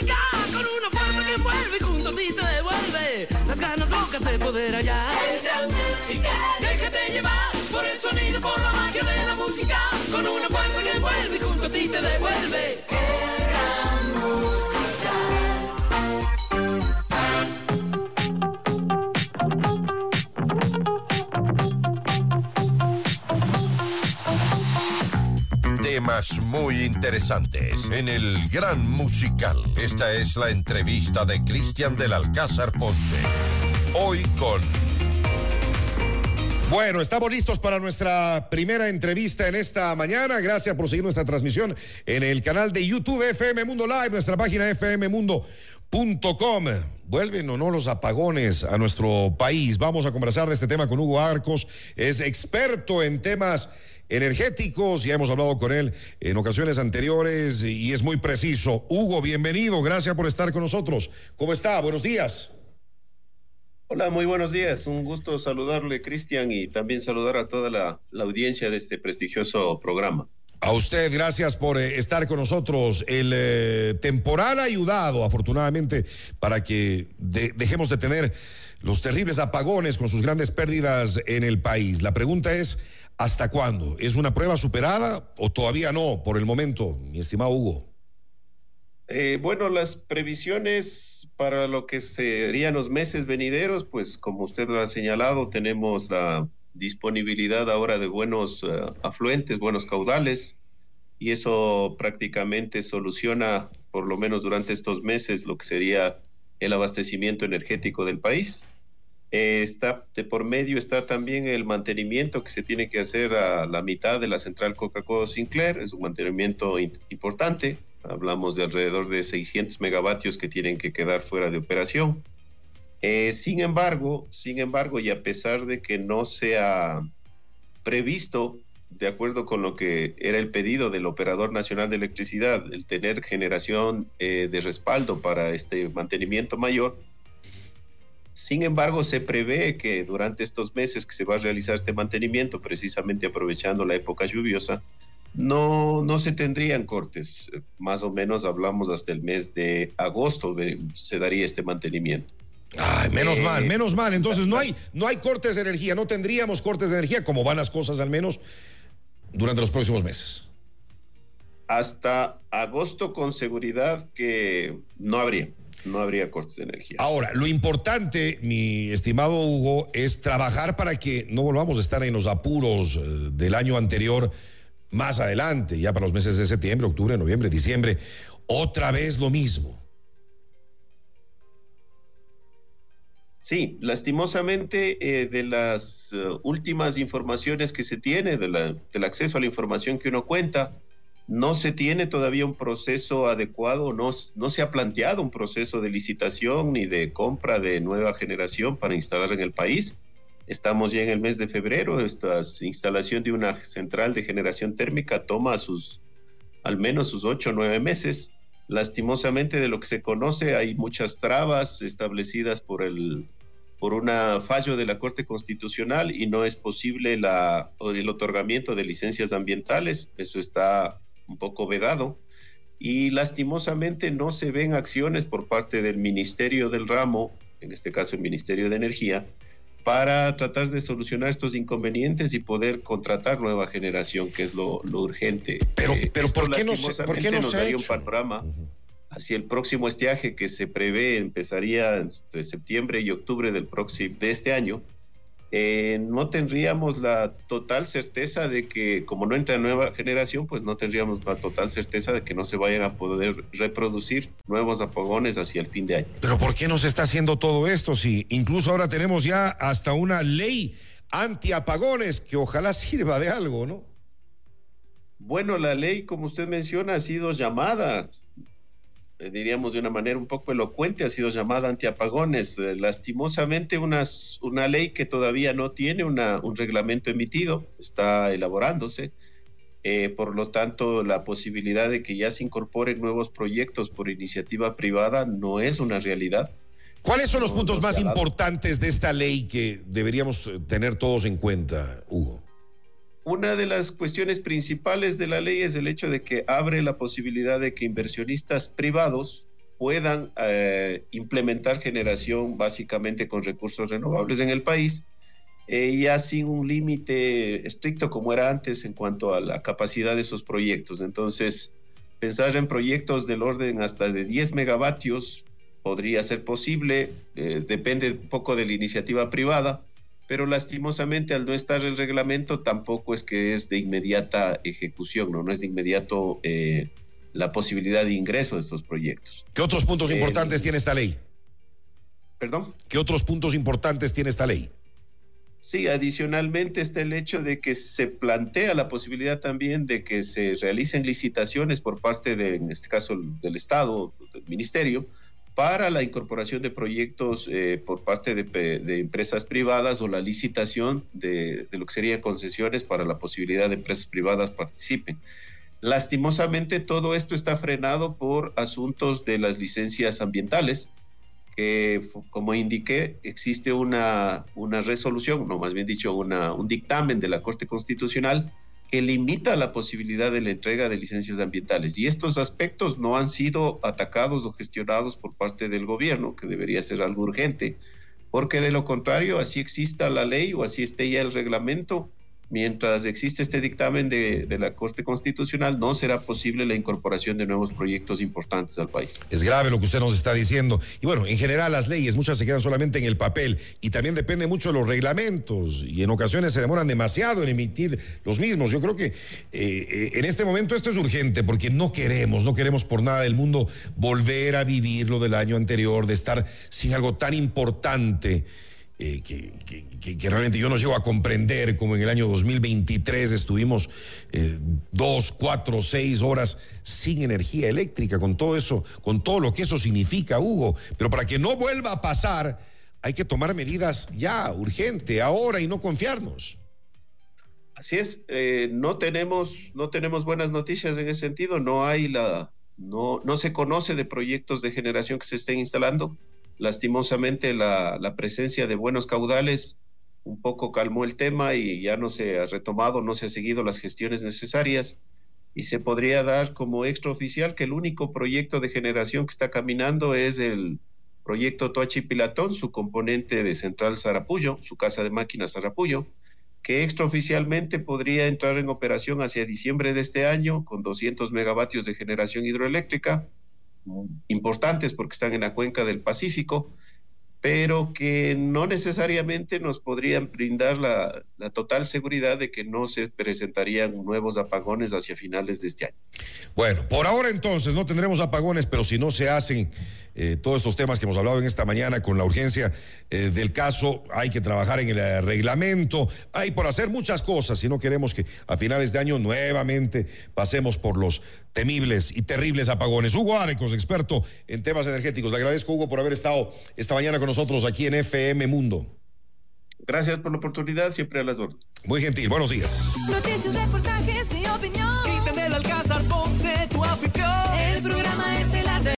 con una fuerza que envuelve y junto a ti te devuelve las ganas locas de poder hallar. El gran música. Déjate llevar por el sonido, por la magia de la música con una fuerza que envuelve y junto a ti te devuelve. El gran música. Temas muy interesantes en el Gran Musical. Esta es la entrevista de Cristian del Alcázar Ponce. Hoy con Bueno, estamos listos para nuestra primera entrevista en esta mañana. Gracias por seguir nuestra transmisión en el canal de YouTube FM Mundo Live, nuestra página fmmundo.com. Vuelven o no los apagones a nuestro país. Vamos a conversar de este tema con Hugo Arcos. Es experto en temas energéticos. Ya hemos hablado con él en ocasiones anteriores y es muy preciso. Hugo, bienvenido. Gracias por estar con nosotros. ¿Cómo está? Buenos días. Hola, muy buenos días. Un gusto saludarle, Cristian, y también saludar a toda la, la audiencia de este prestigioso programa. A usted, gracias por eh, estar con nosotros. El eh, temporal ha ayudado, afortunadamente, para que de- dejemos de tener los terribles apagones con sus grandes pérdidas en el país. La pregunta es, ¿hasta cuándo? ¿Es una prueba superada o todavía no, por el momento, mi estimado Hugo? Eh, bueno, las previsiones para lo que serían los meses venideros, pues como usted lo ha señalado, tenemos la disponibilidad ahora de buenos eh, afluentes, buenos caudales, y eso prácticamente soluciona, por lo menos durante estos meses, lo que sería el abastecimiento energético del país. Eh, está de por medio está también el mantenimiento que se tiene que hacer a la mitad de la central Coca-Cola Sinclair, es un mantenimiento importante, hablamos de alrededor de 600 megavatios que tienen que quedar fuera de operación. Eh, sin embargo, sin embargo, y a pesar de que no se ha previsto, de acuerdo con lo que era el pedido del Operador Nacional de Electricidad, el tener generación eh, de respaldo para este mantenimiento mayor, sin embargo, se prevé que durante estos meses que se va a realizar este mantenimiento, precisamente aprovechando la época lluviosa, no, no se tendrían cortes. Más o menos hablamos hasta el mes de agosto de- se daría este mantenimiento. Ay, menos Eh, mal, menos mal. Entonces no hay, no hay cortes de energía, no tendríamos cortes de energía, como van las cosas al menos durante los próximos meses. Hasta agosto con seguridad que no habría, no habría cortes de energía. Ahora, lo importante, mi estimado Hugo, es trabajar para que no volvamos a estar en los apuros eh, del año anterior más adelante, ya para los meses de septiembre, octubre, noviembre, diciembre. Otra vez lo mismo. Sí, lastimosamente eh, de las eh, últimas informaciones que se tiene, de la- del acceso a la información que uno cuenta, no se tiene todavía un proceso adecuado, no, no se ha planteado un proceso de licitación ni de compra de nueva generación para instalar en el país. Estamos ya en el mes de febrero, esta instalación de una central de generación térmica toma sus al menos sus ocho o nueve meses. Lastimosamente de lo que se conoce hay muchas trabas establecidas por el por un fallo de la Corte Constitucional y no es posible la, el otorgamiento de licencias ambientales. Eso está un poco vedado. Y lastimosamente no se ven acciones por parte del Ministerio del Ramo, en este caso el Ministerio de Energía, para tratar de solucionar estos inconvenientes y poder contratar nueva generación, que es lo, lo urgente. Pero- pero esto ¿por qué no se- por qué no nos se ha daría un hecho? panorama hacia el próximo estiaje que se prevé empezaría entre septiembre y octubre del próximo de este año. Eh, no tendríamos la total certeza de que, como no entra nueva generación, pues no tendríamos la total certeza de que no se vayan a poder reproducir nuevos apagones hacia el fin de año. Pero ¿por qué no se está haciendo todo esto si incluso ahora tenemos ya hasta una ley antiapagones que ojalá sirva de algo, ¿no? Bueno, la ley, como usted menciona, ha sido llamada, eh, diríamos de una manera un poco elocuente, ha sido llamada antiapagones. Eh, lastimosamente, unas- una ley que todavía no tiene una- un reglamento emitido, está elaborándose. Eh, por lo tanto, la posibilidad de que ya se incorporen nuevos proyectos por iniciativa privada no es una realidad. ¿Cuáles son los No, puntos más importantes de esta ley que deberíamos eh, tener todos en cuenta, Hugo? Una de las cuestiones principales de la ley es el hecho de que abre la posibilidad de que inversionistas privados puedan eh, implementar generación básicamente con recursos renovables en el país, eh, ya sin un límite estricto como era antes en cuanto a la capacidad de esos proyectos. Entonces, pensar en proyectos del orden hasta de 10 megavatios podría ser posible, eh, depende un poco de la iniciativa privada, pero lastimosamente al no estar el reglamento tampoco es que es de inmediata ejecución, no, no es de inmediato eh, la posibilidad de ingreso de estos proyectos. ¿Qué otros puntos importantes tiene esta ley? ¿Perdón? ¿Qué otros puntos importantes tiene esta ley? Sí, adicionalmente está el hecho de que se plantea la posibilidad también de que se realicen licitaciones por parte de, en este caso, del Estado, del Ministerio, para la incorporación de proyectos eh, por parte de, empresas privadas o la licitación de, de, lo que serían concesiones para la posibilidad de empresas privadas participen. Lastimosamente todo esto está frenado por asuntos de las licencias ambientales, que como indiqué, existe una, una resolución, no más bien dicho, una, un dictamen de la Corte Constitucional que limita la posibilidad de la entrega de licencias ambientales. Y estos aspectos no han sido atacados o gestionados por parte del gobierno, que debería ser algo urgente, porque de lo contrario, así exista la ley o así esté ya el reglamento, mientras existe este dictamen de, la Corte Constitucional, no será posible la incorporación de nuevos proyectos importantes al país. Es grave lo que usted nos está diciendo. Y bueno, en general las leyes, muchas se quedan solamente en el papel y también depende mucho de los reglamentos y en ocasiones se demoran demasiado en emitir los mismos. Yo creo que eh, eh, en este momento esto es urgente porque no queremos, no queremos por nada del mundo volver a vivir lo del año anterior, de estar sin algo tan importante. Eh, que, realmente yo no llego a comprender como en el año 2023 estuvimos eh, dos, cuatro, seis horas sin energía eléctrica, con todo eso, con todo lo que eso significa, Hugo. Pero para que no vuelva a pasar, hay que tomar medidas ya, urgente, ahora y no confiarnos. Así es, eh, no tenemos, no tenemos buenas noticias en ese sentido, no hay la, no, no se conoce de proyectos de generación que se estén instalando Lastimosamente la, presencia de buenos caudales un poco calmó el tema y ya no se ha retomado, no se ha seguido las gestiones necesarias. Y se podría dar como extraoficial que el único proyecto de generación que está caminando es el proyecto Toachi Pilatón, su componente de Central Zarapullo, su casa de máquinas Zarapullo, que extraoficialmente podría entrar en operación hacia diciembre de este año con 200 megavatios de generación hidroeléctrica importantes porque están en la cuenca del Pacífico, pero que no necesariamente nos podrían brindar la, total seguridad de que no se presentarían nuevos apagones hacia finales de este año. Bueno, por ahora entonces no tendremos apagones, pero si no se hacen eh, todos estos temas que hemos hablado en esta mañana con la urgencia eh, del caso. Hay que trabajar en el eh, reglamento, hay por hacer muchas cosas si no queremos que a finales de año nuevamente pasemos por los temibles y terribles apagones. Hugo Arecos, experto en temas energéticos. Le agradezco, Hugo, por haber estado esta mañana con nosotros aquí en FM Mundo. Gracias por la oportunidad, siempre a las órdenes. Muy gentil, buenos días. Noticias, reportajes y opinión. Alcázar, Ponce, tu afición. El programa estelar de